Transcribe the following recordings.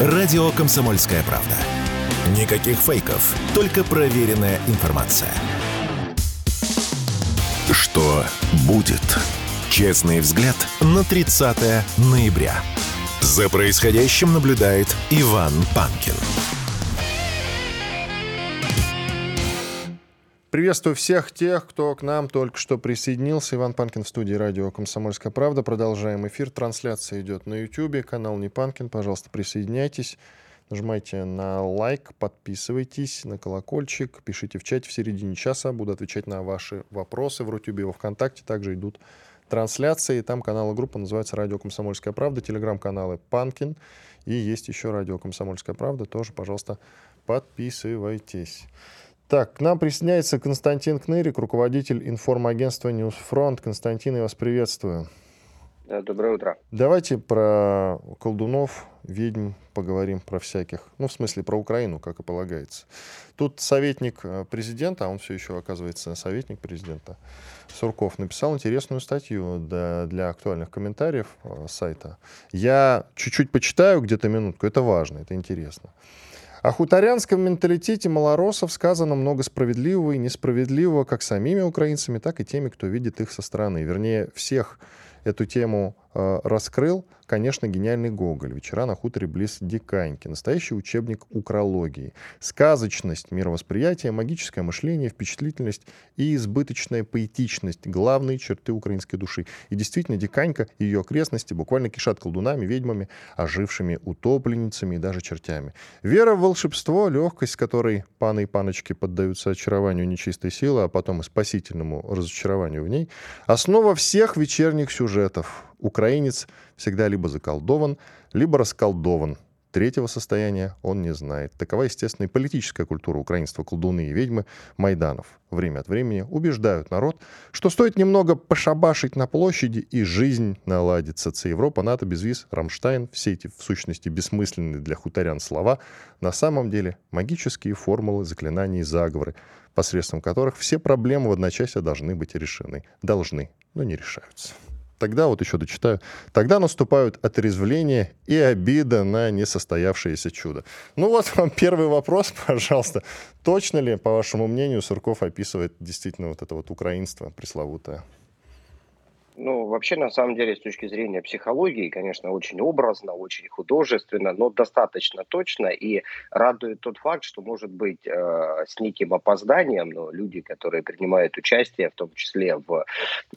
Радио «Комсомольская правда». Никаких фейков, только проверенная информация. Что будет? Честный взгляд на 30 ноября. За происходящим наблюдает Иван Панкин. Приветствую всех тех, кто к нам только что присоединился. Иван Панкин в студии радио «Комсомольская правда». Продолжаем эфир. Трансляция идет на YouTube. Канал Не Панкин. Пожалуйста, присоединяйтесь. Нажимайте на лайк, подписывайтесь на колокольчик, пишите в чате в середине часа. Буду отвечать на ваши вопросы в Рутюбе и во Вконтакте. Также идут трансляции. Там канал и группа называется «Радио Комсомольская правда». Телеграм-каналы «Панкин». И есть еще «Радио Комсомольская правда». Тоже, пожалуйста, подписывайтесь. Так, к нам присоединяется Константин Кнырик, руководитель информагентства «News Front». Константин, я вас приветствую. Доброе утро. Давайте про колдунов, ведьм поговорим, про всяких. Ну, в смысле, про Украину, как и полагается. Тут советник э, президента, а он все еще, оказывается, советник президента, Сурков, написал интересную статью для, для актуальных комментариев э, сайта. Я чуть-чуть почитаю где-то минутку, это важно, это интересно. О хуторянском менталитете малоросов сказано много справедливого и несправедливого как самими украинцами, так и теми, кто видит их со стороны. Вернее, всех эту тему раскрыл, конечно, гениальный Гоголь. «Вечера на хуторе близ Диканьки». Настоящий учебник укрологии. Сказочность мировосприятия, магическое мышление, впечатлительность и избыточная поэтичность – главные черты украинской души. И действительно, Диканька и ее окрестности буквально кишат колдунами, ведьмами, ожившими утопленницами и даже чертями. Вера в волшебство, легкость, с которой паны и паночки поддаются очарованию нечистой силы, а потом и спасительному разочарованию в ней – основа всех вечерних сюжетов. Украинец всегда либо заколдован, либо расколдован. Третьего состояния он не знает. Такова, естественно, и политическая культура украинства. Колдуны и ведьмы Майданов время от времени убеждают народ, что стоит немного пошабашить на площади, и жизнь наладится. Ц Европа, НАТО, безвиз, Рамштайн, все эти, в сущности, бессмысленные для хуторян слова, на самом деле магические формулы, заклинания и заговоры, посредством которых все проблемы в одночасье должны быть решены. Должны, но не решаются. Тогда, вот еще дочитаю, тогда наступают отрезвление и обида на несостоявшееся чудо. Ну вот вам первый вопрос, пожалуйста. Точно ли, по вашему мнению, Сурков описывает действительно вот это вот украинство пресловутое? Ну, вообще, на самом деле, с точки зрения психологии, конечно, очень образно, очень художественно, но достаточно точно. И радует тот факт, что, может быть, э, с неким опозданием, но люди, которые принимают участие, в том числе в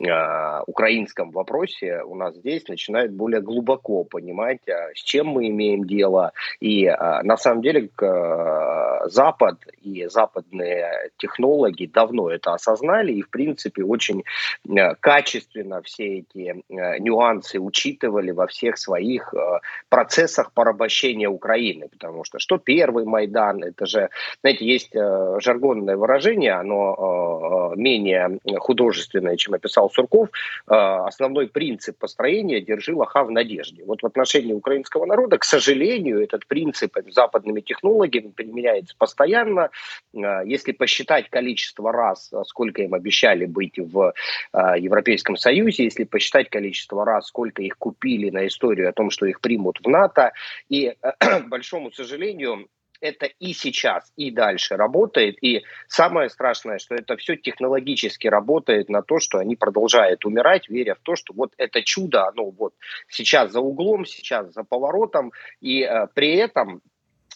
э, украинском вопросе, у нас здесь начинают более глубоко понимать, э, с чем мы имеем дело. И э, на самом деле э, Запад и западные технологи давно это осознали и, в принципе, очень э, качественно все эти э, нюансы учитывали во всех своих э, процессах порабощения Украины. Потому что что первый Майдан, это же, знаете, есть э, жаргонное выражение, оно менее художественное, чем описал Сурков. Основной принцип построения «держи лоха в надежде». Вот в отношении украинского народа, к сожалению, этот принцип западными технологиями применяется постоянно. Если посчитать количество раз, сколько им обещали быть в Европейском Союзе, если посчитать количество раз, сколько их купили на историю о том, что их примут в НАТО, и, к большому сожалению, это и сейчас, и дальше работает. И самое страшное, что это все технологически работает на то, что они продолжают умирать, веря в то, что вот это чудо, оно вот сейчас за углом, сейчас за поворотом. И э, при этом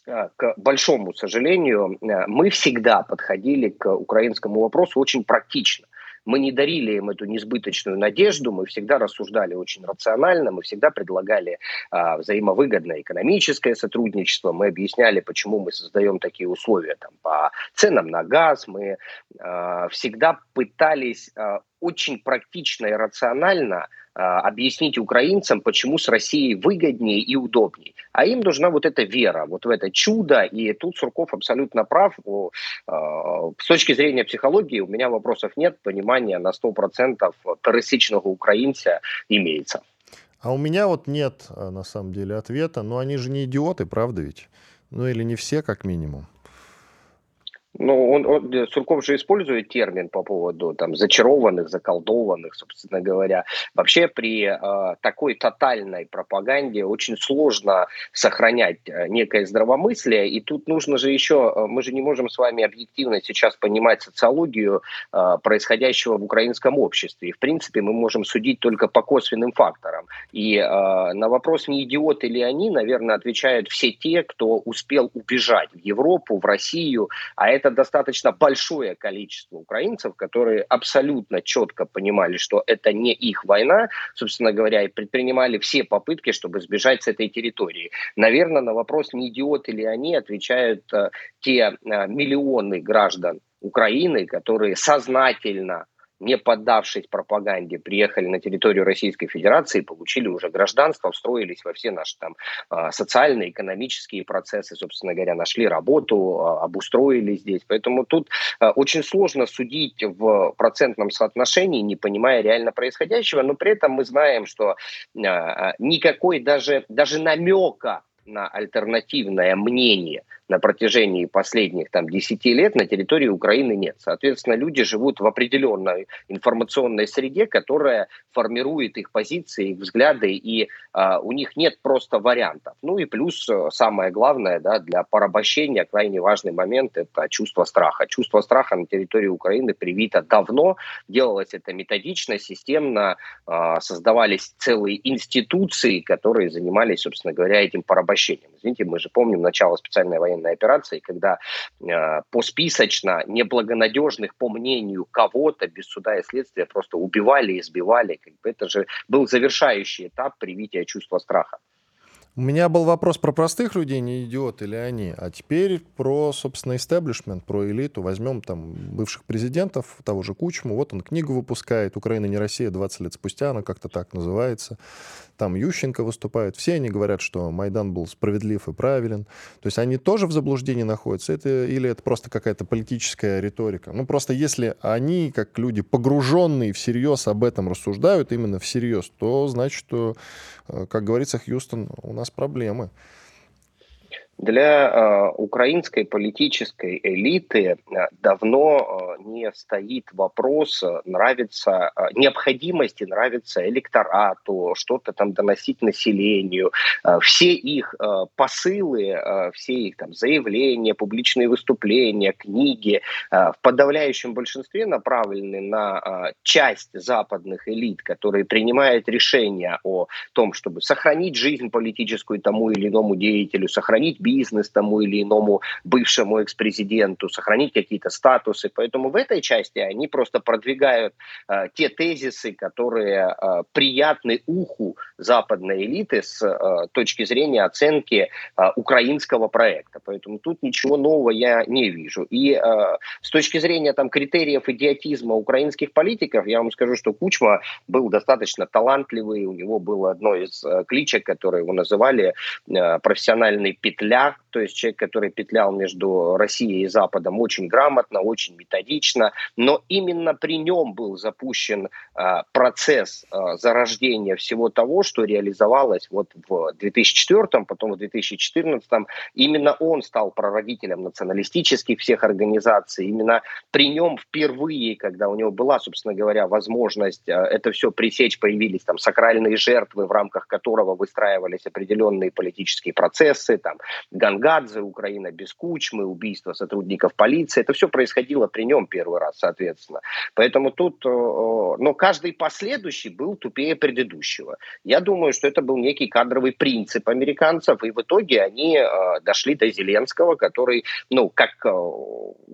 э, к большому сожалению, э, мы всегда подходили к украинскому вопросу очень практично мы не дарили им эту несбыточную надежду, мы всегда рассуждали очень рационально, мы всегда предлагали а, взаимовыгодное экономическое сотрудничество, мы объясняли, почему мы создаем такие условия там, по ценам на газ, мы а, всегда пытались а, очень практично и рационально а, объяснить украинцам, почему с Россией выгоднее и удобнее. А им нужна вот эта вера, вот в это чудо. И тут Сурков абсолютно прав. А, с точки зрения психологии у меня вопросов нет. Понимание на 100% пересечного украинца имеется. А у меня вот нет, а, на самом деле, ответа. Но они же не идиоты, правда ведь? Ну или не все, как минимум. Ну, он, он, э, Сурков же использует термин по поводу там зачарованных, заколдованных, собственно говоря. Вообще при э, такой тотальной пропаганде очень сложно сохранять э, некое здравомыслие. И тут нужно же еще, э, мы же не можем с вами объективно сейчас понимать социологию э, происходящего в украинском обществе. И в принципе мы можем судить только по косвенным факторам. И э, на вопрос, не идиоты ли они, наверное, отвечают все те, кто успел убежать в Европу, в Россию, а это достаточно большое количество украинцев, которые абсолютно четко понимали, что это не их война, собственно говоря, и предпринимали все попытки, чтобы сбежать с этой территории. Наверное, на вопрос, не идиоты ли они, отвечают э, те э, миллионы граждан Украины, которые сознательно не поддавшись пропаганде, приехали на территорию Российской Федерации, получили уже гражданство, встроились во все наши там а, социальные, экономические процессы, собственно говоря, нашли работу, а, обустроились здесь. Поэтому тут а, очень сложно судить в процентном соотношении, не понимая реально происходящего, но при этом мы знаем, что никакой даже, даже намека на альтернативное мнение на протяжении последних там, 10 лет на территории Украины нет. Соответственно, люди живут в определенной информационной среде, которая формирует их позиции, их взгляды, и э, у них нет просто вариантов. Ну и плюс э, самое главное да, для порабощения, крайне важный момент, это чувство страха. Чувство страха на территории Украины привито давно, делалось это методично, системно, э, создавались целые институции, которые занимались, собственно говоря, этим порабощением. Извините, мы же помним начало специальной военной военной операции, когда э, посписочно неблагонадежных, по мнению кого-то, без суда и следствия просто убивали, избивали. Как бы это же был завершающий этап привития чувства страха. У меня был вопрос про простых людей, не идиоты ли они, а теперь про, собственно, истеблишмент, про элиту. Возьмем там бывших президентов, того же Кучму, вот он книгу выпускает «Украина не Россия» 20 лет спустя, она как-то так называется там Ющенко выступает, все они говорят, что Майдан был справедлив и правилен. То есть они тоже в заблуждении находятся, это, или это просто какая-то политическая риторика. Ну, просто если они, как люди, погруженные всерьез об этом рассуждают, именно всерьез, то значит, что, э, как говорится, Хьюстон, у нас проблемы. Для э, украинской политической элиты э, давно э, не стоит вопрос, нравится э, необходимости, нравится электорату, что-то там доносить населению. Э, все их э, посылы, э, все их там заявления, публичные выступления, книги э, в подавляющем большинстве направлены на э, часть западных элит, которые принимают решения о том, чтобы сохранить жизнь политическую тому или иному деятелю, сохранить бизнес тому или иному бывшему экс-президенту, сохранить какие-то статусы. Поэтому в этой части они просто продвигают э, те тезисы, которые э, приятны уху западной элиты с э, точки зрения оценки э, украинского проекта. Поэтому тут ничего нового я не вижу. И э, с точки зрения там, критериев идиотизма украинских политиков, я вам скажу, что Кучма был достаточно талантливый, у него было одно из э, кличек, которые его называли э, профессиональный петля, петля, то есть человек, который петлял между Россией и Западом очень грамотно, очень методично, но именно при нем был запущен э, процесс э, зарождения всего того, что реализовалось вот в 2004, потом в 2014. Именно он стал прародителем националистических всех организаций. Именно при нем впервые, когда у него была, собственно говоря, возможность э, это все пресечь, появились там сакральные жертвы, в рамках которого выстраивались определенные политические процессы, там Гангадзе, Украина без Кучмы, убийство сотрудников полиции. Это все происходило при нем первый раз, соответственно. Поэтому тут, э, э, но каждый последующий был тупее предыдущего. Я думаю, что это был некий кадровый принцип американцев, и в итоге они э, дошли до Зеленского, который, ну, как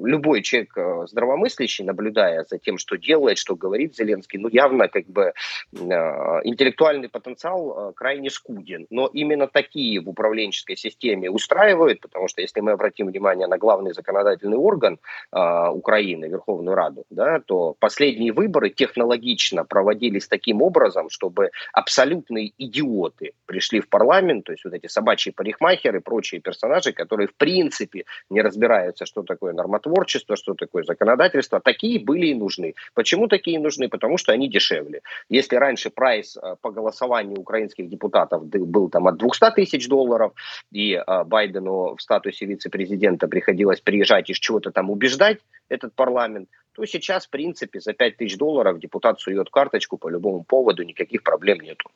любой человек здравомыслящий, наблюдая за тем, что делает, что говорит Зеленский, ну, явно как бы интеллектуальный потенциал крайне скуден. Но именно такие в управленческой системе устраивают, потому что если мы обратим внимание на главный законодательный орган э, Украины, Верховную Раду, да, то последние выборы технологично проводились таким образом, чтобы абсолютные идиоты пришли в парламент, то есть вот эти собачьи парикмахеры, прочие персонажи, которые в принципе не разбираются, что такое нормотворчество, что такое законодательство, такие были и нужны. Почему такие нужны? Потому что они дешевле. Если раньше прайс э, по голосованию украинских депутатов был там от 200 тысяч долларов, и Байден Байдену в статусе вице-президента приходилось приезжать и чего-то там убеждать этот парламент, то сейчас, в принципе, за 5 тысяч долларов депутат сует карточку по любому поводу, никаких проблем нету.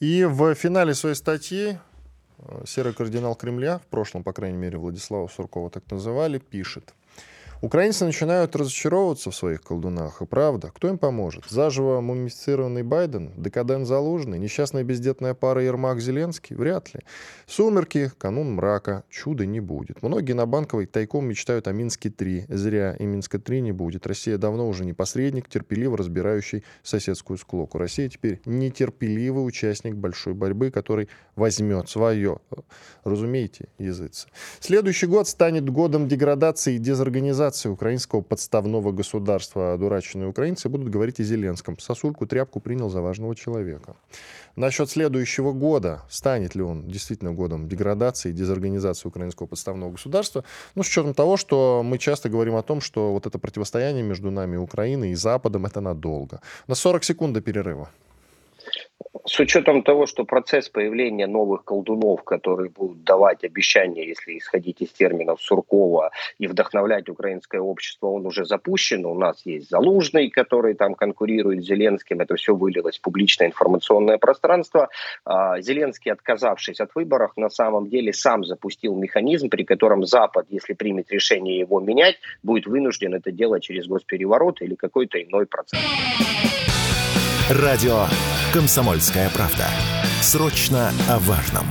И в финале своей статьи э, серый кардинал Кремля, в прошлом, по крайней мере, Владислава Суркова так называли, пишет – Украинцы начинают разочаровываться в своих колдунах, и правда, кто им поможет? Заживо мумифицированный Байден, декадент Залужный, несчастная бездетная пара Ермак-Зеленский? Вряд ли. Сумерки, канун мрака, чуда не будет. Многие на Банковой тайком мечтают о Минске-3. Зря, и Минска-3 не будет. Россия давно уже не посредник, терпеливо разбирающий соседскую склоку. Россия теперь нетерпеливый участник большой борьбы, который возьмет свое. Разумеете, языцы. Следующий год станет годом деградации и дезорганизации ликвидации украинского подставного государства одураченные украинцы будут говорить о Зеленском. Сосульку тряпку принял за важного человека. Насчет следующего года, станет ли он действительно годом деградации и дезорганизации украинского подставного государства, ну, с учетом того, что мы часто говорим о том, что вот это противостояние между нами, Украиной и Западом, это надолго. На 40 секунд до перерыва с учетом того, что процесс появления новых колдунов, которые будут давать обещания, если исходить из терминов Суркова, и вдохновлять украинское общество, он уже запущен. У нас есть Залужный, который там конкурирует с Зеленским. Это все вылилось в публичное информационное пространство. А, Зеленский, отказавшись от выборов, на самом деле сам запустил механизм, при котором Запад, если примет решение его менять, будет вынужден это делать через госпереворот или какой-то иной процесс. Радио «Комсомольская правда». Срочно о важном.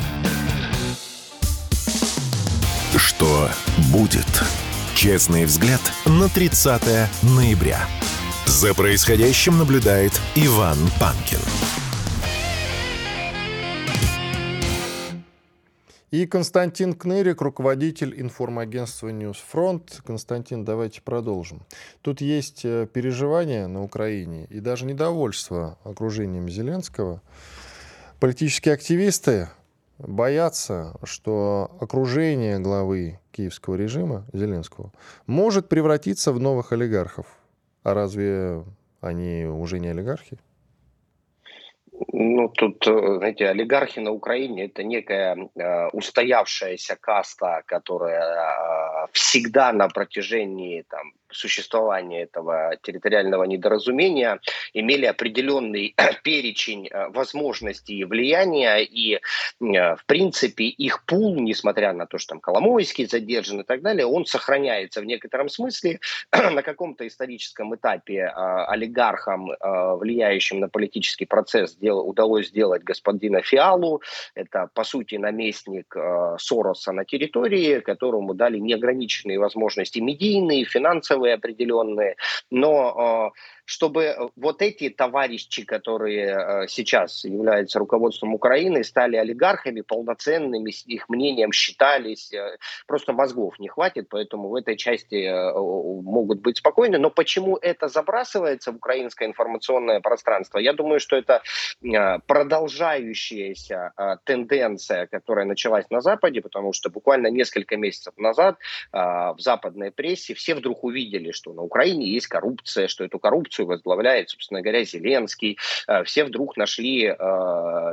Что будет? Честный взгляд на 30 ноября. За происходящим наблюдает Иван Панкин. И Константин Кнырик, руководитель информагентства «News Front». Константин, давайте продолжим. Тут есть э, переживания на Украине и даже недовольство окружением Зеленского. Политические активисты боятся, что окружение главы киевского режима Зеленского может превратиться в новых олигархов. А разве они уже не олигархи? Ну, тут, э, знаете, олигархи на Украине – это некая э, устоявшаяся каста, которая э, всегда на протяжении там, существования этого территориального недоразумения имели определенный перечень э, возможностей и влияния, и, э, в принципе, их пул, несмотря на то, что там Коломойский задержан и так далее, он сохраняется в некотором смысле на каком-то историческом этапе э, олигархам, влияющим на политический процесс, удалось сделать господина Фиалу. Это, по сути, наместник Сороса на территории, которому дали неограниченные возможности медийные, финансовые, финансовые определенные, но чтобы э, вот эти товарищи, которые э, сейчас являются руководством Украины, стали олигархами полноценными, их мнением считались, э, просто мозгов не хватит, поэтому в этой части могут быть спокойны. Но почему это забрасывается в украинское информационное пространство? Я думаю, что это продолжающаяся тенденция, которая началась на Западе, потому что буквально несколько месяцев назад в западной прессе все вдруг увидели, что на Украине есть коррупция, что эту коррупцию возглавляет, собственно говоря, Зеленский. Э, все вдруг нашли э,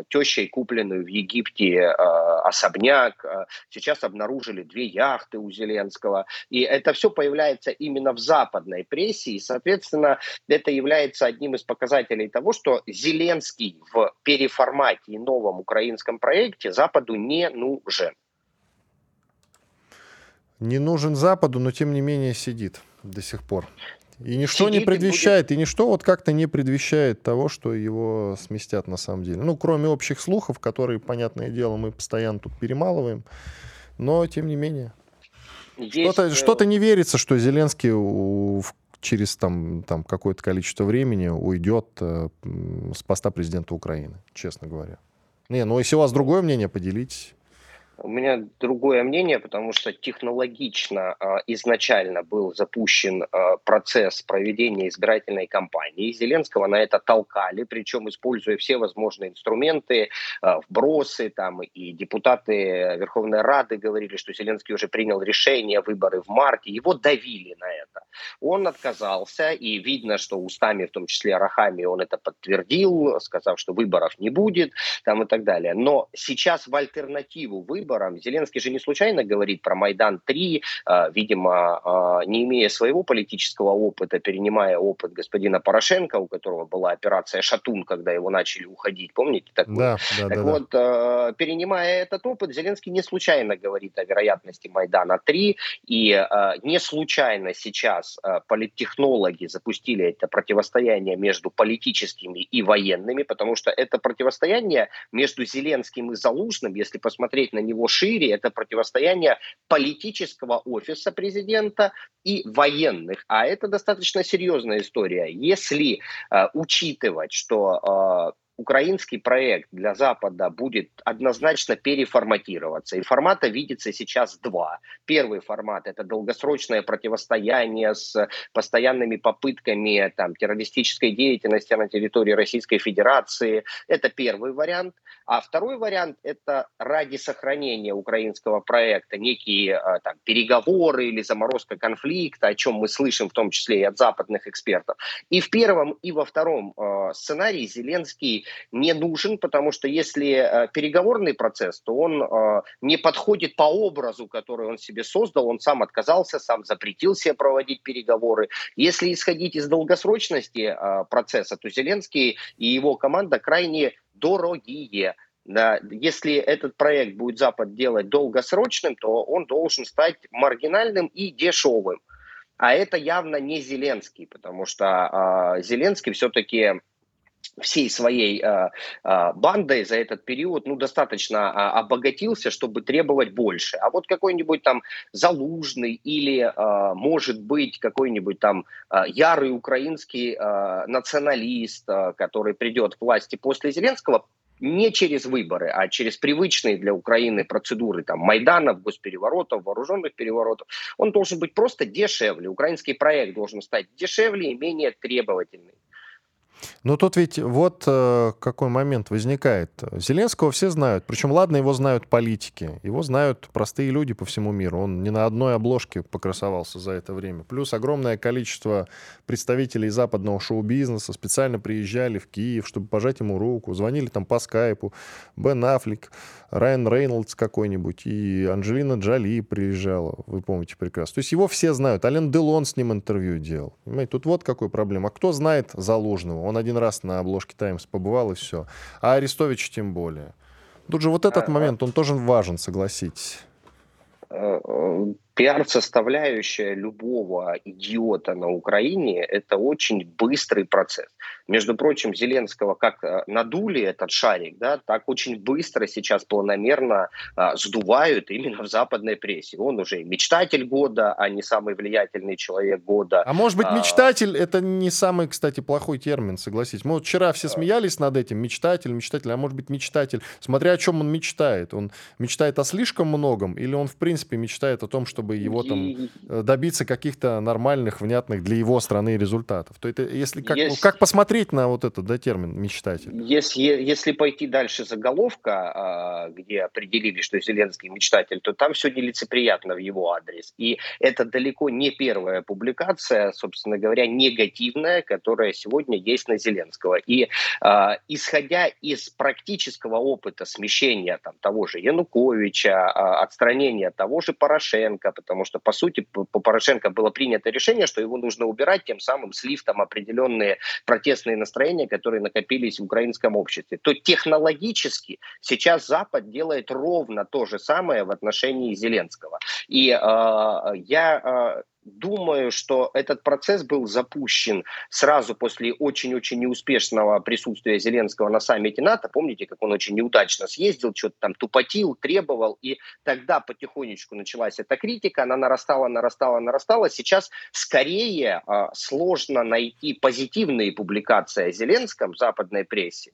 тещей купленную в Египте э, особняк. Сейчас обнаружили две яхты у Зеленского. И это все появляется именно в западной прессе. И, соответственно, это является одним из показателей того, что Зеленский в переформате и новом украинском проекте Западу не нужен. Не нужен Западу, но тем не менее сидит до сих пор. И ничто не предвещает, и, будет... и ничто вот как-то не предвещает того, что его сместят на самом деле. Ну, кроме общих слухов, которые, понятное дело, мы постоянно тут перемалываем. Но, тем не менее. Что-то, э, что-то не верится, что Зеленский у, через там, там какое-то количество времени уйдет э, с поста президента Украины, честно говоря. Не, ну если у вас другое мнение, поделитесь. У меня другое мнение, потому что технологично э, изначально был запущен э, процесс проведения избирательной кампании. Зеленского на это толкали, причем используя все возможные инструменты, э, вбросы, там и депутаты Верховной Рады говорили, что Зеленский уже принял решение, выборы в марте, его давили на это. Он отказался, и видно, что устами, в том числе Рахами, он это подтвердил, сказав, что выборов не будет, там и так далее. Но сейчас в альтернативу выборам Зеленский же не случайно говорит про Майдан-3, э, видимо, э, не имея своего политического опыта, перенимая опыт господина Порошенко, у которого была операция «Шатун», когда его начали уходить, помните такое? Да, да, так да, вот, да. Перенимая этот опыт, Зеленский не случайно говорит о вероятности Майдана-3, и э, не случайно сейчас политтехнологи запустили это противостояние между политическими и военными, потому что это противостояние между Зеленским и Залужным, если посмотреть на него шире, это противостояние политического офиса президента и военных. А это достаточно серьезная история. Если э, учитывать, что э, украинский проект для Запада будет однозначно переформатироваться. И формата видится сейчас два. Первый формат – это долгосрочное противостояние с постоянными попытками там, террористической деятельности на территории Российской Федерации. Это первый вариант. А второй вариант – это ради сохранения украинского проекта некие э, там, переговоры или заморозка конфликта, о чем мы слышим в том числе и от западных экспертов. И в первом, и во втором э, сценарии Зеленский не нужен, потому что если э, переговорный процесс, то он э, не подходит по образу, который он себе создал, он сам отказался, сам запретил себе проводить переговоры. Если исходить из долгосрочности э, процесса, то Зеленский и его команда крайне дорогие. Да, если этот проект будет Запад делать долгосрочным, то он должен стать маргинальным и дешевым. А это явно не Зеленский, потому что э, Зеленский все-таки всей своей э, э, бандой за этот период ну, достаточно э, обогатился, чтобы требовать больше. А вот какой-нибудь там Залужный или, э, может быть, какой-нибудь там э, ярый украинский э, националист, э, который придет к власти после Зеленского, не через выборы, а через привычные для Украины процедуры там, Майданов, госпереворотов, вооруженных переворотов, он должен быть просто дешевле. Украинский проект должен стать дешевле и менее требовательный. Ну тут ведь вот э, какой момент возникает. Зеленского все знают, причем ладно, его знают политики, его знают простые люди по всему миру. Он не на одной обложке покрасовался за это время. Плюс огромное количество представителей западного шоу-бизнеса специально приезжали в Киев, чтобы пожать ему руку, звонили там по скайпу. Бен Аффлек, Райан Рейнольдс какой-нибудь и Анджелина Джоли приезжала, вы помните прекрасно. То есть его все знают. Ален Делон с ним интервью делал. Понимаете, тут вот какой проблема. А кто знает Залужного? Он один раз на обложке «Таймс» побывал, и все. А Арестович тем более. Тут же вот этот а, момент, он тоже важен, согласитесь. Пиар-составляющая любого идиота на Украине – это очень быстрый процесс. Между прочим, Зеленского как э, надули этот шарик, да, так очень быстро сейчас планомерно а, сдувают именно в западной прессе. Он уже мечтатель года, а не самый влиятельный человек года. А может быть, а, мечтатель – это не самый, кстати, плохой термин, согласитесь. Мы вот вчера все смеялись над этим. Мечтатель, мечтатель, а может быть, мечтатель. Смотря о чем он мечтает. Он мечтает о слишком многом или он, в принципе, мечтает о том, чтобы чтобы его там э, добиться каких-то нормальных, внятных для его страны результатов. То это если как, если, как посмотреть на вот этот да, термин мечтатель? Если, если пойти дальше заголовка, а, где определили, что Зеленский мечтатель, то там все нелицеприятно в его адрес. И это далеко не первая публикация, собственно говоря, негативная, которая сегодня есть на Зеленского. И а, исходя из практического опыта смещения там, того же Януковича, а, отстранения того же Порошенко, потому что, по сути, по Порошенко было принято решение, что его нужно убирать, тем самым слив там определенные протестные настроения, которые накопились в украинском обществе, то технологически сейчас Запад делает ровно то же самое в отношении Зеленского. И э, я э, думаю, что этот процесс был запущен сразу после очень-очень неуспешного присутствия Зеленского на саммите НАТО. Помните, как он очень неудачно съездил, что-то там тупотил, требовал, и тогда потихонечку началась эта критика, она нарастала, нарастала, нарастала. Сейчас скорее э, сложно найти позитивные публикации о Зеленском в западной прессе,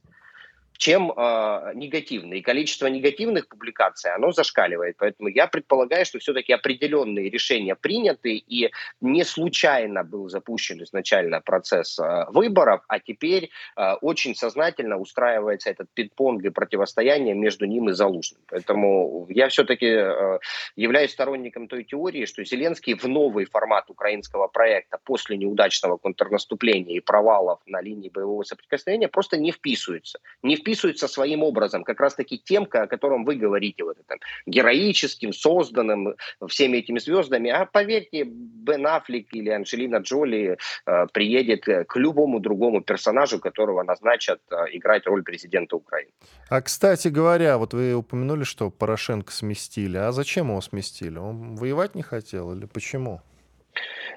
чем э, негативные. И количество негативных публикаций, оно зашкаливает. Поэтому я предполагаю, что все-таки определенные решения приняты, и не случайно был запущен изначально процесс э, выборов, а теперь э, очень сознательно устраивается этот пинг-понг и противостояние между ним и Залужным. Поэтому я все-таки э, являюсь сторонником той теории, что Зеленский в новый формат украинского проекта после неудачного контрнаступления и провалов на линии боевого соприкосновения просто не вписывается. Не вписывается своим образом, как раз-таки тем, о котором вы говорите, вот этом героическим, созданным всеми этими звездами. А поверьте, Бен Аффлек или Анджелина Джоли э, приедет к любому другому персонажу, которого назначат э, играть роль президента Украины. А, кстати говоря, вот вы упомянули, что Порошенко сместили. А зачем его сместили? Он воевать не хотел или почему?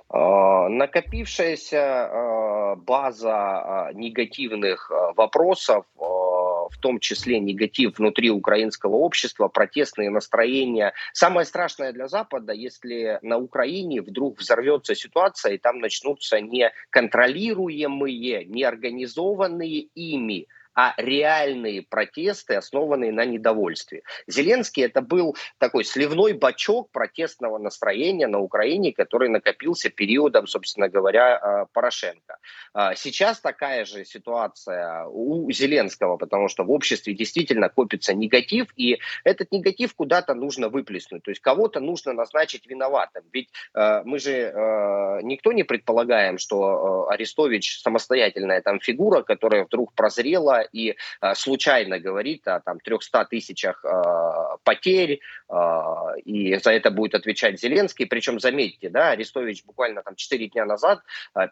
А, накопившаяся а, база негативных вопросов в том числе негатив внутри украинского общества, протестные настроения. Самое страшное для Запада, если на Украине вдруг взорвется ситуация, и там начнутся неконтролируемые, неорганизованные ими а реальные протесты, основанные на недовольстве. Зеленский это был такой сливной бачок протестного настроения на Украине, который накопился периодом, собственно говоря, а, Порошенко. А, сейчас такая же ситуация у Зеленского, потому что в обществе действительно копится негатив, и этот негатив куда-то нужно выплеснуть. То есть кого-то нужно назначить виноватым. Ведь а, мы же никто не предполагаем, что Арестович самостоятельная там фигура, которая вдруг прозрела и э, случайно говорит о там 300 тысячах э, потерь, э, и за это будет отвечать Зеленский. Причем, заметьте, да, Арестович буквально там 4 дня назад,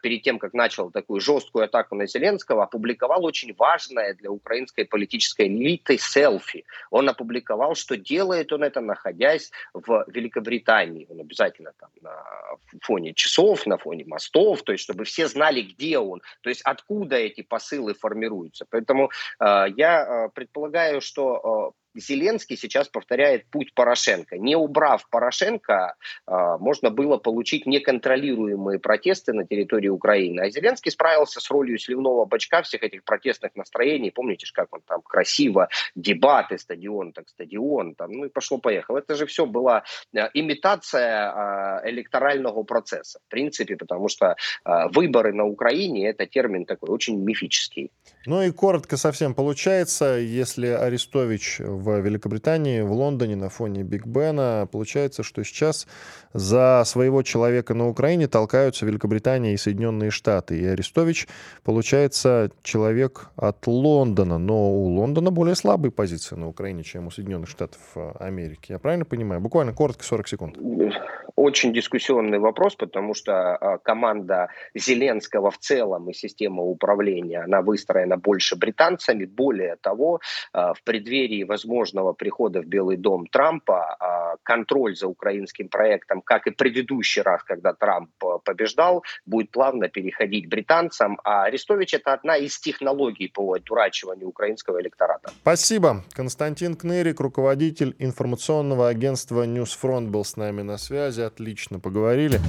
перед тем, как начал такую жесткую атаку на Зеленского, опубликовал очень важное для украинской политической элиты селфи. Он опубликовал, что делает он это, находясь в Великобритании. Он обязательно там на фоне часов, на фоне мостов, то есть чтобы все знали, где он, то есть откуда эти посылы формируются. Поэтому Э, я э, предполагаю, что э, Зеленский сейчас повторяет путь Порошенко. Не убрав Порошенко, можно было получить неконтролируемые протесты на территории Украины. А Зеленский справился с ролью сливного бачка всех этих протестных настроений. Помните, как он там красиво, дебаты, стадион, так стадион, там, ну и пошло-поехало. Это же все была имитация электорального процесса, в принципе, потому что выборы на Украине – это термин такой очень мифический. Ну и коротко совсем получается, если Арестович в Великобритании, в Лондоне на фоне Биг Бена. Получается, что сейчас за своего человека на Украине толкаются Великобритания и Соединенные Штаты. И Арестович, получается, человек от Лондона. Но у Лондона более слабые позиции на Украине, чем у Соединенных Штатов Америки. Я правильно понимаю? Буквально коротко, 40 секунд. Очень дискуссионный вопрос, потому что а, команда Зеленского в целом и система управления, она выстроена больше британцами. Более того, а, в преддверии возможного прихода в Белый дом Трампа а, контроль за украинским проектом, как и предыдущий раз, когда Трамп побеждал, будет плавно переходить британцам. А Арестович это одна из технологий по одурачиванию украинского электората. Спасибо. Константин Кнырик, руководитель информационного агентства News Front, был с нами на связи отлично поговорили.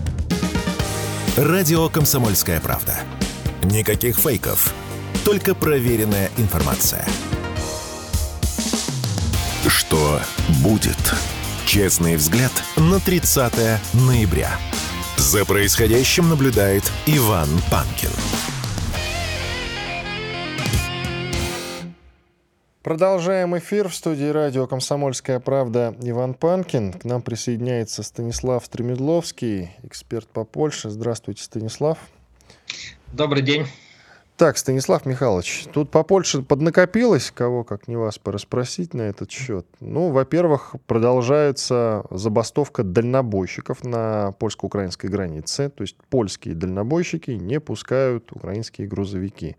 Радио «Комсомольская правда». Никаких фейков, только проверенная информация. Что будет? Честный взгляд на 30 ноября. За происходящим наблюдает Иван Панкин. Продолжаем эфир в студии радио «Комсомольская правда» Иван Панкин. К нам присоединяется Станислав Стремедловский, эксперт по Польше. Здравствуйте, Станислав. Добрый день. Так, Станислав Михайлович, тут по Польше поднакопилось, кого как не вас порасспросить на этот счет. Ну, во-первых, продолжается забастовка дальнобойщиков на польско-украинской границе. То есть польские дальнобойщики не пускают украинские грузовики.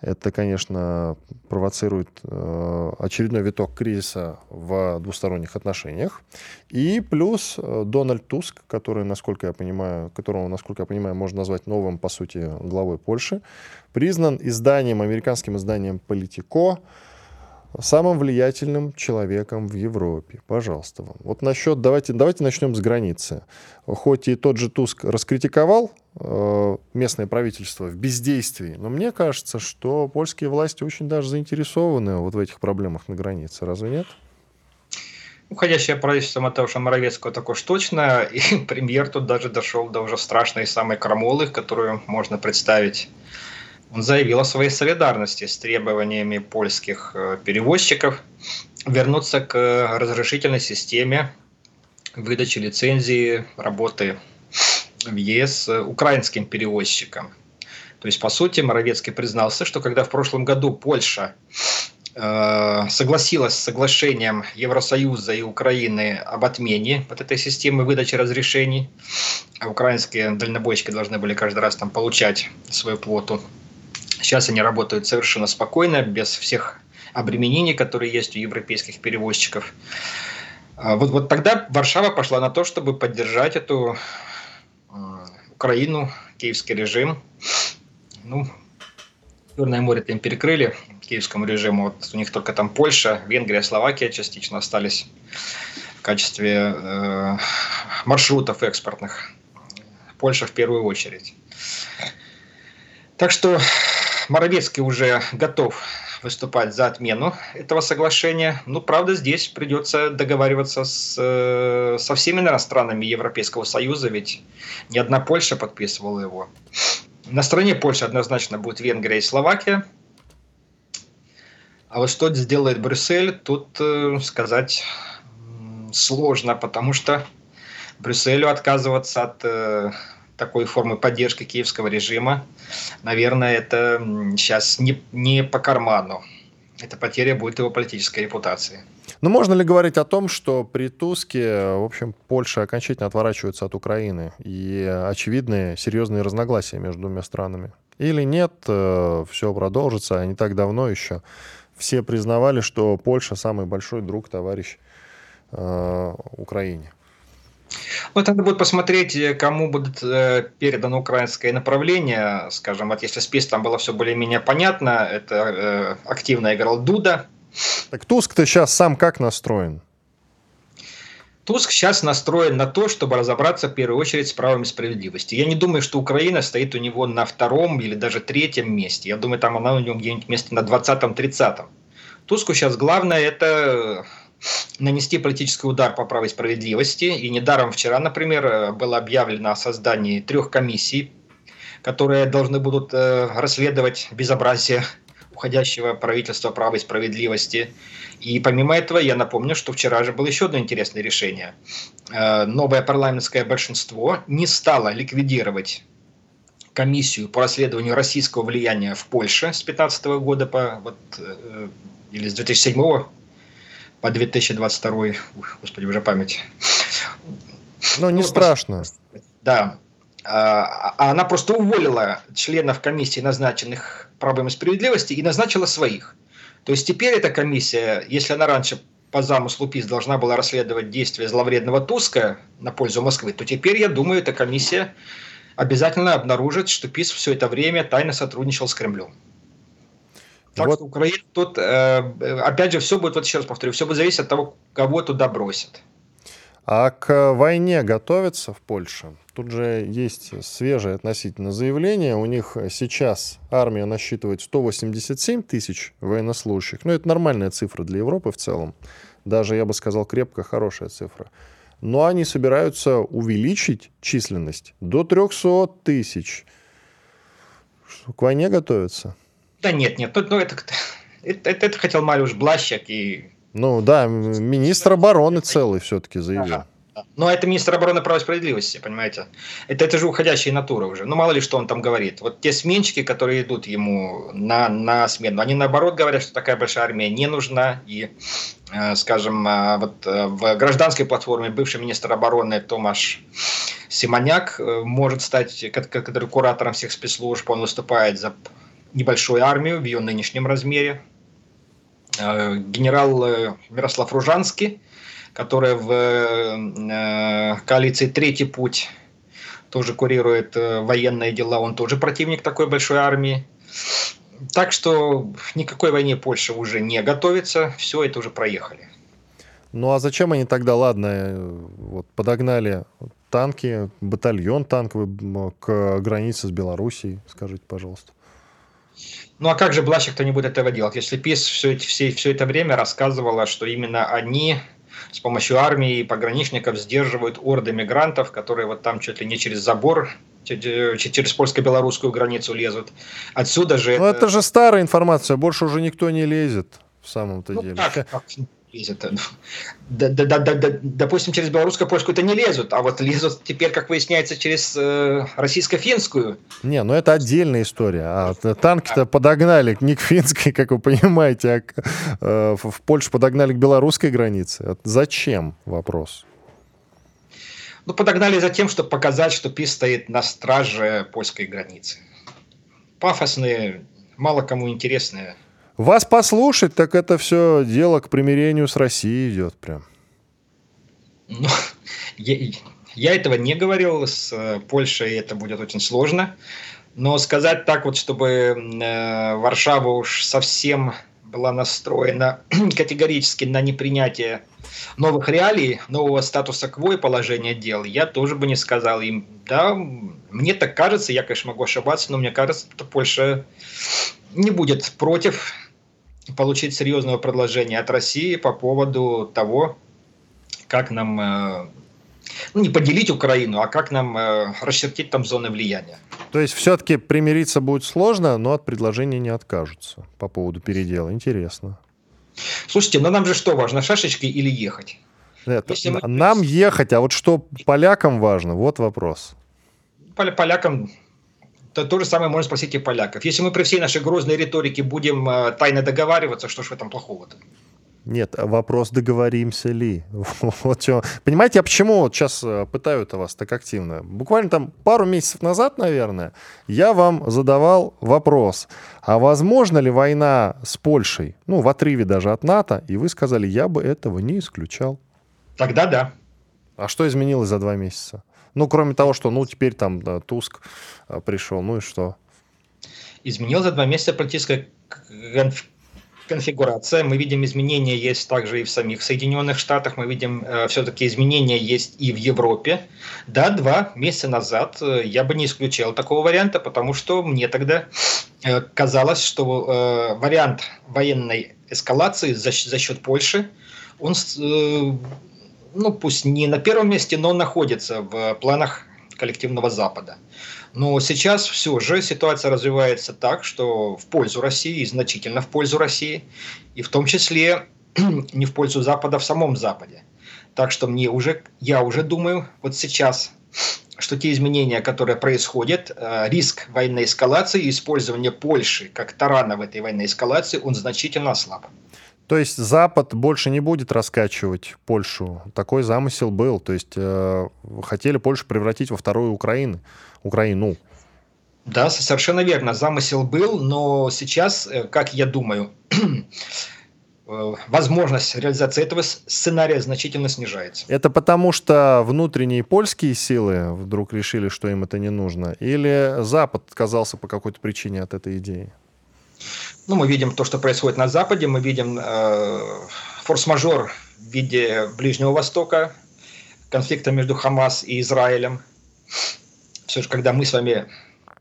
Это, конечно, провоцирует э, очередной виток кризиса в двусторонних отношениях. И плюс э, Дональд Туск, который, насколько я понимаю, которого, насколько я понимаю, можно назвать новым, по сути, главой Польши, признан изданием, американским изданием «Политико», самым влиятельным человеком в Европе. Пожалуйста вам. Вот насчет, давайте, давайте начнем с границы. Хоть и тот же Туск раскритиковал местное правительство в бездействии. Но мне кажется, что польские власти очень даже заинтересованы вот в этих проблемах на границе. Разве нет? Уходящее правительство Матеуша Моровецкого також точно, и премьер тут даже дошел до уже страшной самой крамолы, которую можно представить. Он заявил о своей солидарности с требованиями польских э, перевозчиков вернуться к разрешительной системе выдачи лицензии работы в ЕС украинским перевозчикам. То есть, по сути, Моровецкий признался, что когда в прошлом году Польша э, согласилась с соглашением Евросоюза и Украины об отмене вот этой системы выдачи разрешений, а украинские дальнобойщики должны были каждый раз там получать свою квоту. Сейчас они работают совершенно спокойно, без всех обременений, которые есть у европейских перевозчиков. А вот, вот тогда Варшава пошла на то, чтобы поддержать эту э, Украину, киевский режим. Ну, Черное море им перекрыли киевскому режиму. Вот у них только там Польша, Венгрия, Словакия частично остались в качестве э, маршрутов экспортных. Польша в первую очередь. Так что Моровецкий уже готов выступать за отмену этого соглашения. Ну, правда, здесь придется договариваться с, э, со всеми наверное, Европейского Союза, ведь ни одна Польша подписывала его. На стороне Польши однозначно будет Венгрия и Словакия. А вот что сделает Брюссель, тут э, сказать сложно, потому что Брюсселю отказываться от э, такой формы поддержки киевского режима, наверное, это сейчас не, не по карману. Эта потеря будет его политической репутации. Но ну, можно ли говорить о том, что при Туске, в общем, Польша окончательно отворачивается от Украины и очевидные серьезные разногласия между двумя странами? Или нет, э, все продолжится, а не так давно еще все признавали, что Польша самый большой друг, товарищ э, Украине? Ну, это надо будет посмотреть, э, кому будет э, передано украинское направление. Скажем, вот если список там было все более-менее понятно, это э, активно играл Дуда. Так Туск-то сейчас сам как настроен? Туск сейчас настроен на то, чтобы разобраться в первую очередь с правом справедливости. Я не думаю, что Украина стоит у него на втором или даже третьем месте. Я думаю, там она у него где-нибудь месте на 20-30. Туску сейчас главное это нанести политический удар по правой справедливости. И недаром вчера, например, было объявлено о создании трех комиссий, которые должны будут э, расследовать безобразие уходящего правительства правой справедливости. И помимо этого, я напомню, что вчера же было еще одно интересное решение. Э, новое парламентское большинство не стало ликвидировать комиссию по расследованию российского влияния в Польше с 2015 года по вот, э, или с 2007 по 2022, господи, уже память. Ну, не ну, страшно. Да. А, а она просто уволила членов комиссии, назначенных правом и справедливости, и назначила своих. То есть теперь эта комиссия, если она раньше по замыслу ПИС должна была расследовать действия зловредного Туска на пользу Москвы, то теперь, я думаю, эта комиссия обязательно обнаружит, что ПИС все это время тайно сотрудничал с Кремлем. Так вот. что Украина тут, э, опять же, все будет, вот еще раз повторю, все будет зависеть от того, кого туда бросят. А к войне готовятся в Польше? Тут же есть свежее относительно заявление. У них сейчас армия насчитывает 187 тысяч военнослужащих. Ну, это нормальная цифра для Европы в целом. Даже, я бы сказал, крепко хорошая цифра. Но они собираются увеличить численность до 300 тысяч. К войне готовятся? Да нет, нет, ну, это, это, это, это хотел Мариуш Блащак и... Ну да, министр обороны целый все-таки заявил. Ага. Но это министр обороны права и справедливости, понимаете? Это, это же уходящая натура уже. Ну, мало ли, что он там говорит. Вот те сменщики, которые идут ему на, на смену, они наоборот говорят, что такая большая армия не нужна. И, э, скажем, э, вот э, в гражданской платформе бывший министр обороны Томаш Симоняк э, может стать, который куратором всех спецслужб, он выступает за небольшую армию в ее нынешнем размере. Э, генерал э, Мирослав Ружанский, который в э, коалиции «Третий путь» тоже курирует военные дела, он тоже противник такой большой армии. Так что никакой войне Польша уже не готовится, все это уже проехали. Ну а зачем они тогда, ладно, вот подогнали танки, батальон танковый к границе с Белоруссией, скажите, пожалуйста. Ну а как же Блащик кто не будет этого делать, если ПИС все, все, все это время рассказывала, что именно они с помощью армии и пограничников сдерживают орды мигрантов, которые вот там чуть ли не через забор через польско-белорусскую границу лезут. Отсюда же... Ну, это... это же старая информация, больше уже никто не лезет в самом-то ну, деле. Как, как? Лезет. Да, да, да, да, допустим, через белорусско-польскую это не лезут, а вот лезут теперь, как выясняется, через э, российско-финскую. Не, ну это отдельная история. А танки-то подогнали не к финской, как вы понимаете, а к, э, в Польшу подогнали к белорусской границе. Зачем? Вопрос. Ну, подогнали за тем, чтобы показать, что ПИС стоит на страже польской границы. Пафосные, мало кому интересные вас послушать, так это все дело к примирению с Россией идет прям. Ну, я, я этого не говорил, с э, Польшей это будет очень сложно. Но сказать так вот, чтобы э, Варшава уж совсем была настроена категорически на непринятие новых реалий, нового статуса кво и положения дел, я тоже бы не сказал им. Да, мне так кажется, я, конечно, могу ошибаться, но мне кажется, что Польша не будет против получить серьезного предложения от России по поводу того, как нам э, ну, не поделить Украину, а как нам э, расчертить там зоны влияния. То есть все-таки примириться будет сложно, но от предложения не откажутся по поводу передела. Интересно. Слушайте, ну нам же что важно, шашечки или ехать? Нет, мы... Нам ехать, а вот что полякам важно, вот вопрос. Полякам то, то же самое можно спросить и поляков. Если мы при всей нашей грозной риторике будем э, тайно договариваться, что ж в этом плохого-то? Нет, вопрос, договоримся ли. Вот что. Понимаете, я почему вот сейчас э, пытаю это вас так активно? Буквально там пару месяцев назад, наверное, я вам задавал вопрос, а возможно ли война с Польшей, ну, в отрыве даже от НАТО, и вы сказали, я бы этого не исключал. Тогда да. А что изменилось за два месяца? Ну, кроме того, что, ну, теперь там да, Туск а, пришел, ну и что? Изменил за два месяца политическая конфигурация. Мы видим изменения есть также и в самих Соединенных Штатах. Мы видим э, все-таки изменения есть и в Европе. Да, два месяца назад э, я бы не исключал такого варианта, потому что мне тогда э, казалось, что э, вариант военной эскалации за, за счет Польши, он э, ну пусть не на первом месте, но находится в планах коллективного Запада. Но сейчас все же ситуация развивается так, что в пользу России, значительно в пользу России, и в том числе не в пользу Запада в самом Западе. Так что мне уже, я уже думаю, вот сейчас, что те изменения, которые происходят, э, риск военной эскалации и использование Польши как тарана в этой военной эскалации, он значительно ослаб. То есть Запад больше не будет раскачивать Польшу. Такой замысел был. То есть э, хотели Польшу превратить во вторую Украину. Украину. Да, совершенно верно. Замысел был, но сейчас, э, как я думаю, э, возможность реализации этого сценария значительно снижается. Это потому, что внутренние польские силы вдруг решили, что им это не нужно? Или Запад отказался по какой-то причине от этой идеи? Ну, мы видим то, что происходит на Западе, мы видим э, форс-мажор в виде Ближнего Востока, конфликта между Хамас и Израилем. Все же, когда мы с вами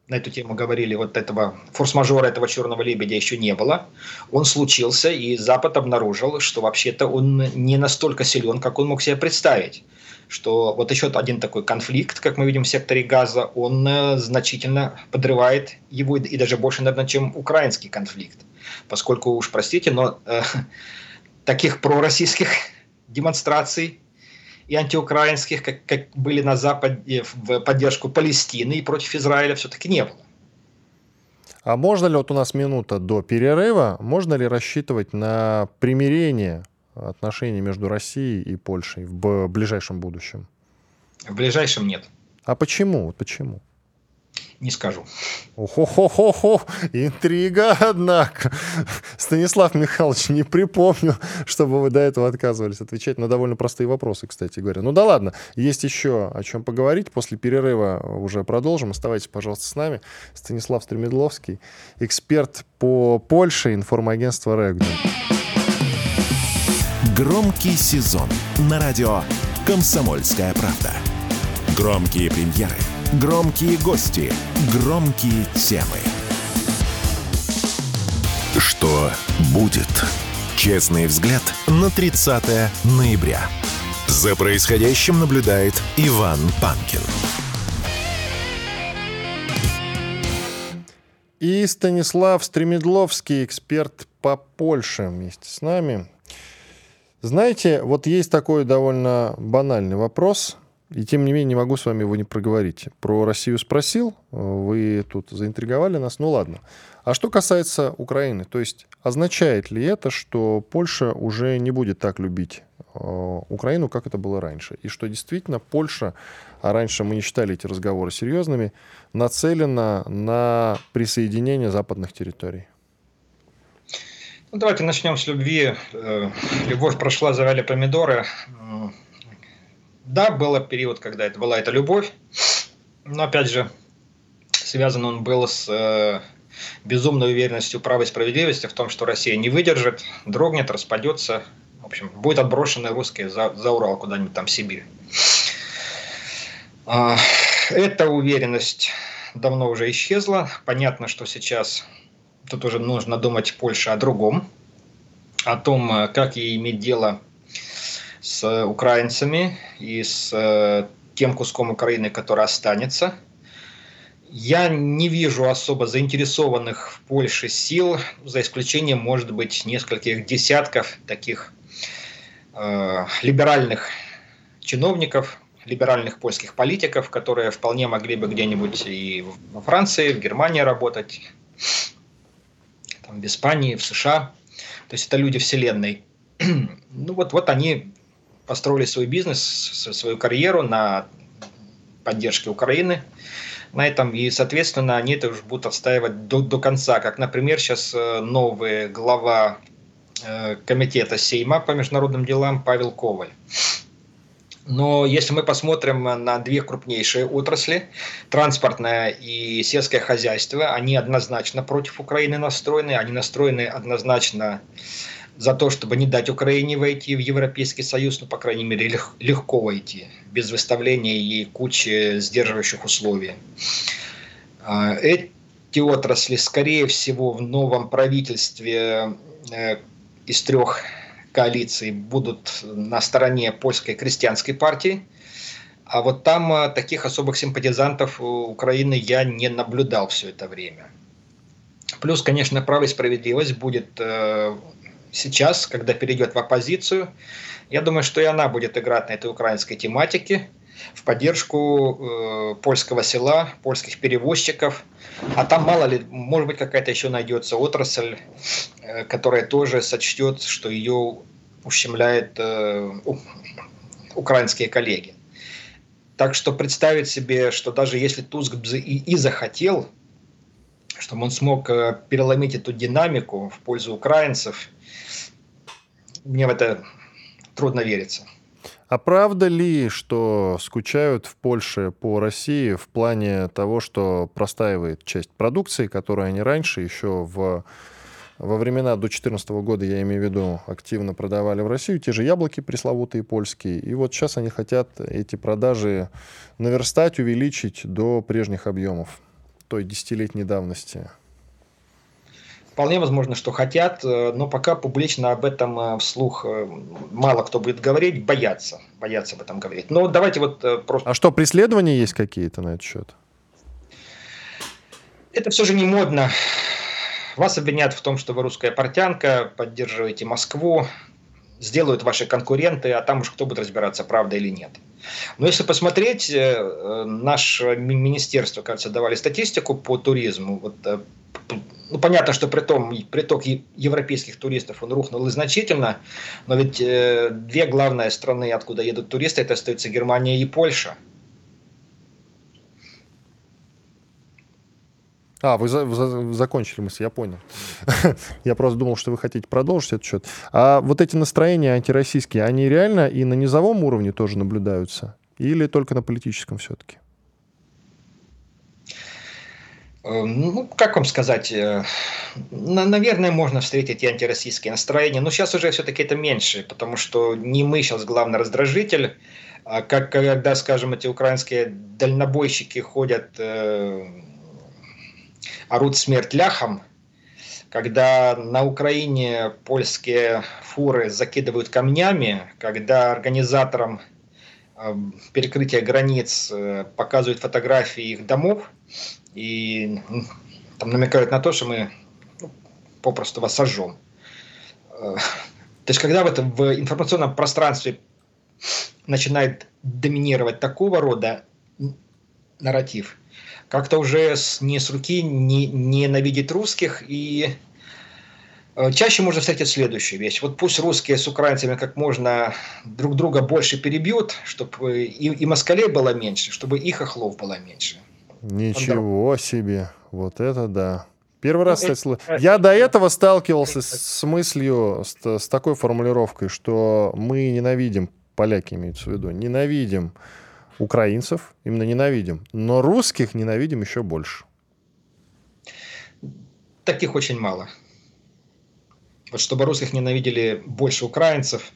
на эту тему говорили, вот этого форс-мажора, этого черного лебедя еще не было. Он случился, и Запад обнаружил, что вообще-то он не настолько силен, как он мог себе представить что вот еще один такой конфликт, как мы видим в секторе газа, он э, значительно подрывает его и даже больше, наверное, чем украинский конфликт. Поскольку, уж простите, но э, таких пророссийских демонстраций и антиукраинских, как, как были на Западе в поддержку Палестины и против Израиля, все-таки не было. А можно ли вот у нас минута до перерыва, можно ли рассчитывать на примирение отношений между Россией и Польшей в ближайшем будущем? В ближайшем нет. А почему? Почему? Не скажу. Охо-хо-хо-хо, интрига, однако. Станислав Михайлович, не припомню, чтобы вы до этого отказывались отвечать на довольно простые вопросы, кстати говоря. Ну да ладно, есть еще о чем поговорить. После перерыва уже продолжим. Оставайтесь, пожалуйста, с нами. Станислав Стремедловский, эксперт по Польше, информагентство «Регнум». Громкий сезон на радио «Комсомольская правда». Громкие премьеры, громкие гости, громкие темы. Что будет? Честный взгляд на 30 ноября. За происходящим наблюдает Иван Панкин. И Станислав Стремедловский, эксперт по Польше, вместе с нами. Знаете, вот есть такой довольно банальный вопрос, и тем не менее не могу с вами его не проговорить. Про Россию спросил, вы тут заинтриговали нас, ну ладно. А что касается Украины, то есть означает ли это, что Польша уже не будет так любить э, Украину, как это было раньше? И что действительно Польша, а раньше мы не считали эти разговоры серьезными, нацелена на присоединение западных территорий? Ну, давайте начнем с любви. Э, любовь прошла, завяли помидоры. Да, был период, когда это была эта любовь, но опять же, связан он был с э, безумной уверенностью права и справедливости в том, что Россия не выдержит, дрогнет, распадется, в общем, будет отброшены русские за, за Урал куда-нибудь там в Сибирь. А, эта уверенность давно уже исчезла. Понятно, что сейчас тут уже нужно думать Польше о другом, о том, как ей иметь дело с украинцами и с э, тем куском Украины, который останется – я не вижу особо заинтересованных в Польше сил, за исключением, может быть, нескольких десятков таких э, либеральных чиновников, либеральных польских политиков, которые вполне могли бы где-нибудь и во Франции, в Германии работать, там, в Испании, в США. То есть это люди вселенной. ну вот, вот они построили свой бизнес, свою карьеру на поддержке Украины на этом, и, соответственно, они это уже будут отстаивать до, до конца. Как, например, сейчас э, новый глава э, комитета Сейма по международным делам Павел Коваль. Но если мы посмотрим на две крупнейшие отрасли, транспортное и сельское хозяйство, они однозначно против Украины настроены, они настроены однозначно за то, чтобы не дать Украине войти в Европейский Союз, ну, по крайней мере, легко войти, без выставления ей кучи сдерживающих условий. А, эти отрасли, скорее всего, в новом правительстве э, из трех коалиций будут на стороне польской крестьянской партии, а вот там э, таких особых симпатизантов Украины я не наблюдал все это время. Плюс, конечно, право и справедливость будет э, сейчас, когда перейдет в оппозицию, я думаю, что и она будет играть на этой украинской тематике в поддержку э, польского села, польских перевозчиков. А там мало ли, может быть, какая-то еще найдется отрасль, э, которая тоже сочтет, что ее ущемляют э, украинские коллеги. Так что представить себе, что даже если Туск и, и захотел, чтобы он смог э, переломить эту динамику в пользу украинцев, мне в это трудно верится. А правда ли, что скучают в Польше по России в плане того, что простаивает часть продукции, которую они раньше еще в во времена до 2014 года, я имею в виду, активно продавали в Россию те же яблоки пресловутые польские. И вот сейчас они хотят эти продажи наверстать, увеличить до прежних объемов той десятилетней давности. Вполне возможно, что хотят, э, но пока публично об этом э, вслух э, мало кто будет говорить, боятся, боятся об этом говорить. Но давайте вот просто... А что, преследования есть какие-то на этот счет? Это все же не модно. Вас обвинят в том, что вы русская портянка, поддерживаете Москву, сделают ваши конкуренты, а там уж кто будет разбираться, правда или нет. Но если посмотреть, наше министерство, кажется, давали статистику по туризму. Вот ну, понятно, что при том, приток европейских туристов он рухнул значительно, но ведь э, две главные страны, откуда едут туристы, это остаются Германия и Польша. А, вы, за, вы закончили мысль, я понял. я просто думал, что вы хотите продолжить этот счет. А вот эти настроения антироссийские, они реально и на низовом уровне тоже наблюдаются? Или только на политическом все-таки? Эм, ну, как вам сказать, э, наверное, можно встретить и антироссийские настроения, но сейчас уже все-таки это меньше, потому что не мы сейчас главный раздражитель, А как когда, скажем, эти украинские дальнобойщики ходят, э, орут смерть ляхам, когда на Украине польские фуры закидывают камнями, когда организаторам э, перекрытия границ э, показывают фотографии их домов и там намекают на то, что мы ну, попросту вас сожжем. Э, то есть, когда в этом в информационном пространстве начинает доминировать такого рода нарратив, как-то уже с, не с руки не, ненавидеть русских и э, Чаще можно встретить следующую вещь. Вот пусть русские с украинцами как можно друг друга больше перебьют, чтобы и, и москалей было меньше, чтобы их охлов было меньше. Ничего себе. Вот это да. Первый раз, ну, кстати, это... я до этого сталкивался с мыслью, с, с такой формулировкой, что мы ненавидим, поляки имеются в виду, ненавидим украинцев, именно ненавидим, но русских ненавидим еще больше. Таких очень мало. Вот чтобы русских ненавидели больше украинцев,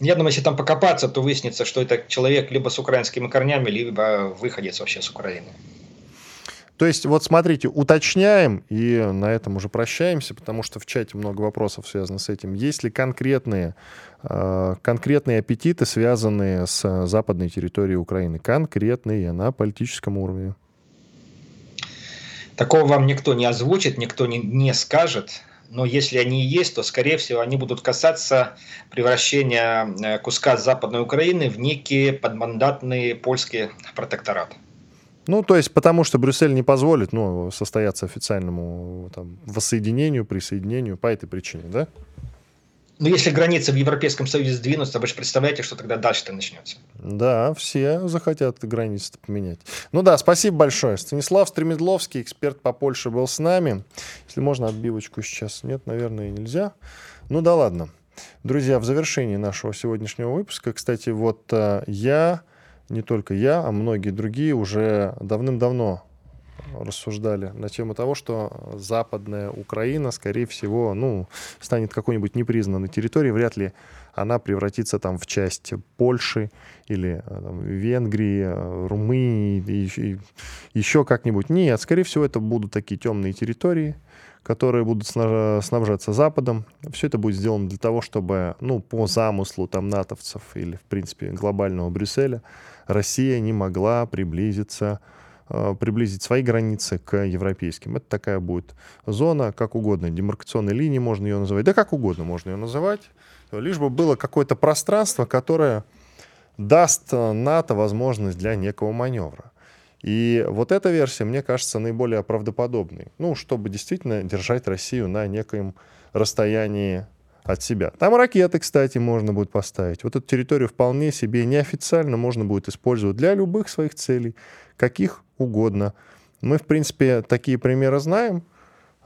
я думаю, если там покопаться, то выяснится, что это человек либо с украинскими корнями, либо выходец вообще с Украины. То есть, вот смотрите, уточняем и на этом уже прощаемся, потому что в чате много вопросов связано с этим. Есть ли конкретные, э, конкретные аппетиты, связанные с западной территорией Украины? Конкретные на политическом уровне. Такого вам никто не озвучит, никто не, не скажет. Но если они и есть, то, скорее всего, они будут касаться превращения э, куска Западной Украины в некий подмандатный польский протекторат. Ну, то есть потому что Брюссель не позволит ну, состояться официальному там, воссоединению, присоединению по этой причине, да? Ну, если границы в Европейском Союзе сдвинутся, вы же представляете, что тогда дальше-то начнется. Да, все захотят границы поменять. Ну да, спасибо большое. Станислав Стремедловский, эксперт по Польше, был с нами. Если можно, отбивочку сейчас. Нет, наверное, нельзя. Ну да ладно. Друзья, в завершении нашего сегодняшнего выпуска, кстати, вот э, я не только я, а многие другие уже давным-давно рассуждали на тему того, что западная Украина, скорее всего, ну, станет какой-нибудь непризнанной территорией, вряд ли она превратится там в часть Польши или э, там, Венгрии, э, Румынии, и, и, еще как-нибудь. Нет, скорее всего, это будут такие темные территории, которые будут снабжаться Западом. Все это будет сделано для того, чтобы, ну, по замыслу там натовцев или, в принципе, глобального Брюсселя, Россия не могла приблизиться э, приблизить свои границы к европейским. Это такая будет зона, как угодно, демаркационной линии можно ее называть, да как угодно можно ее называть, лишь бы было какое-то пространство, которое даст э, НАТО возможность для некого маневра. И вот эта версия, мне кажется, наиболее правдоподобной. Ну, чтобы действительно держать Россию на некоем расстоянии от себя. Там ракеты, кстати, можно будет поставить. Вот эту территорию вполне себе неофициально можно будет использовать для любых своих целей, каких угодно. Мы, в принципе, такие примеры знаем.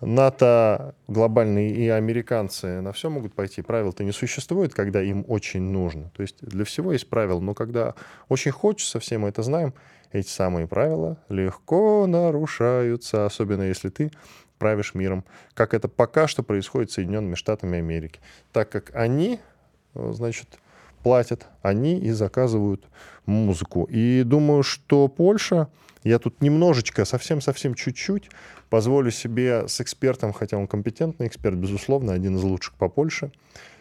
НАТО глобальные и американцы на все могут пойти. Правил-то не существует, когда им очень нужно. То есть для всего есть правила. Но когда очень хочется, все мы это знаем, эти самые правила легко нарушаются, особенно если ты правишь миром, как это пока что происходит с Соединенными Штатами Америки, так как они, э, значит, платят, они и заказывают музыку. И думаю, что Польша, я тут немножечко, совсем-совсем чуть-чуть позволю себе с экспертом, хотя он компетентный эксперт, безусловно, один из лучших по Польше,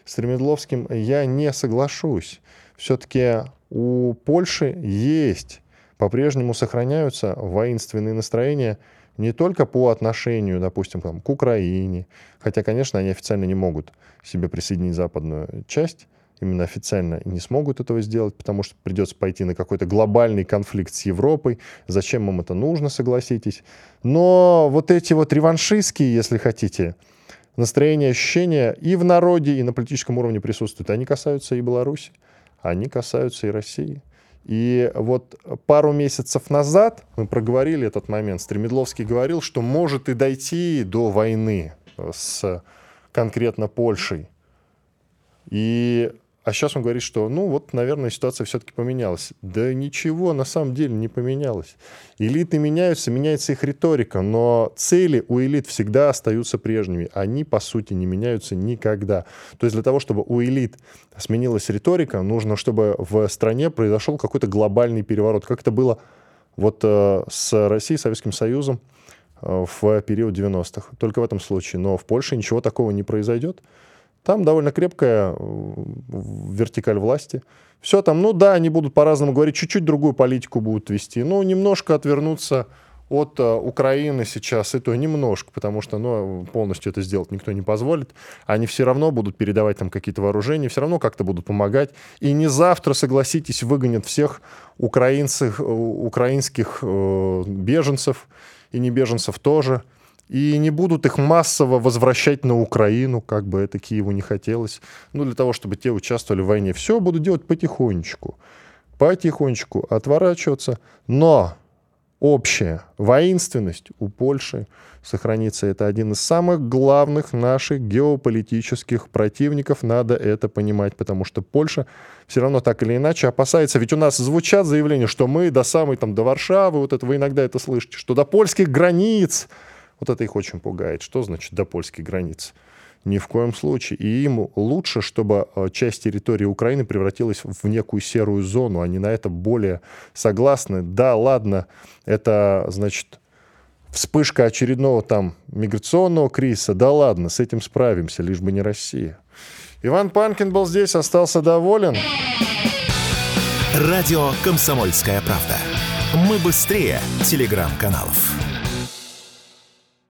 с Ремедловским я не соглашусь. Все-таки у Польши есть, по-прежнему сохраняются воинственные настроения – не только по отношению, допустим, к Украине, хотя, конечно, они официально не могут себе присоединить западную часть, именно официально не смогут этого сделать, потому что придется пойти на какой-то глобальный конфликт с Европой. Зачем им это нужно, согласитесь. Но вот эти вот реваншистские, если хотите, настроения, ощущения и в народе, и на политическом уровне присутствуют. Они касаются и Беларуси, они касаются и России. И вот пару месяцев назад мы проговорили этот момент. Стремедловский говорил, что может и дойти до войны с конкретно Польшей. И а сейчас он говорит, что, ну, вот, наверное, ситуация все-таки поменялась. Да ничего на самом деле не поменялось. Элиты меняются, меняется их риторика, но цели у элит всегда остаются прежними. Они, по сути, не меняются никогда. То есть для того, чтобы у элит сменилась риторика, нужно, чтобы в стране произошел какой-то глобальный переворот. Как это было вот э, с Россией, Советским Союзом э, в период 90-х. Только в этом случае. Но в Польше ничего такого не произойдет. Там довольно крепкая вертикаль власти. Все там, ну да, они будут по-разному говорить, чуть-чуть другую политику будут вести. Ну, немножко отвернуться от uh, Украины сейчас, и то немножко, потому что ну, полностью это сделать никто не позволит. Они все равно будут передавать там какие-то вооружения, все равно как-то будут помогать. И не завтра, согласитесь, выгонят всех украинцев, украинских uh, беженцев, и не беженцев тоже и не будут их массово возвращать на Украину, как бы это Киеву не хотелось, ну, для того, чтобы те участвовали в войне. Все будут делать потихонечку, потихонечку отворачиваться, но общая воинственность у Польши сохранится. Это один из самых главных наших геополитических противников. Надо это понимать, потому что Польша все равно так или иначе опасается. Ведь у нас звучат заявления, что мы до самой там, до Варшавы, вот это вы иногда это слышите, что до польских границ вот это их очень пугает. Что значит до польской границы? Ни в коем случае. И им лучше, чтобы э, часть территории Украины превратилась в некую серую зону. Они на это более согласны. Да, ладно, это, значит, вспышка очередного там миграционного кризиса. Да ладно, с этим справимся, лишь бы не Россия. Иван Панкин был здесь, остался доволен. Радио «Комсомольская правда». Мы быстрее телеграм-каналов.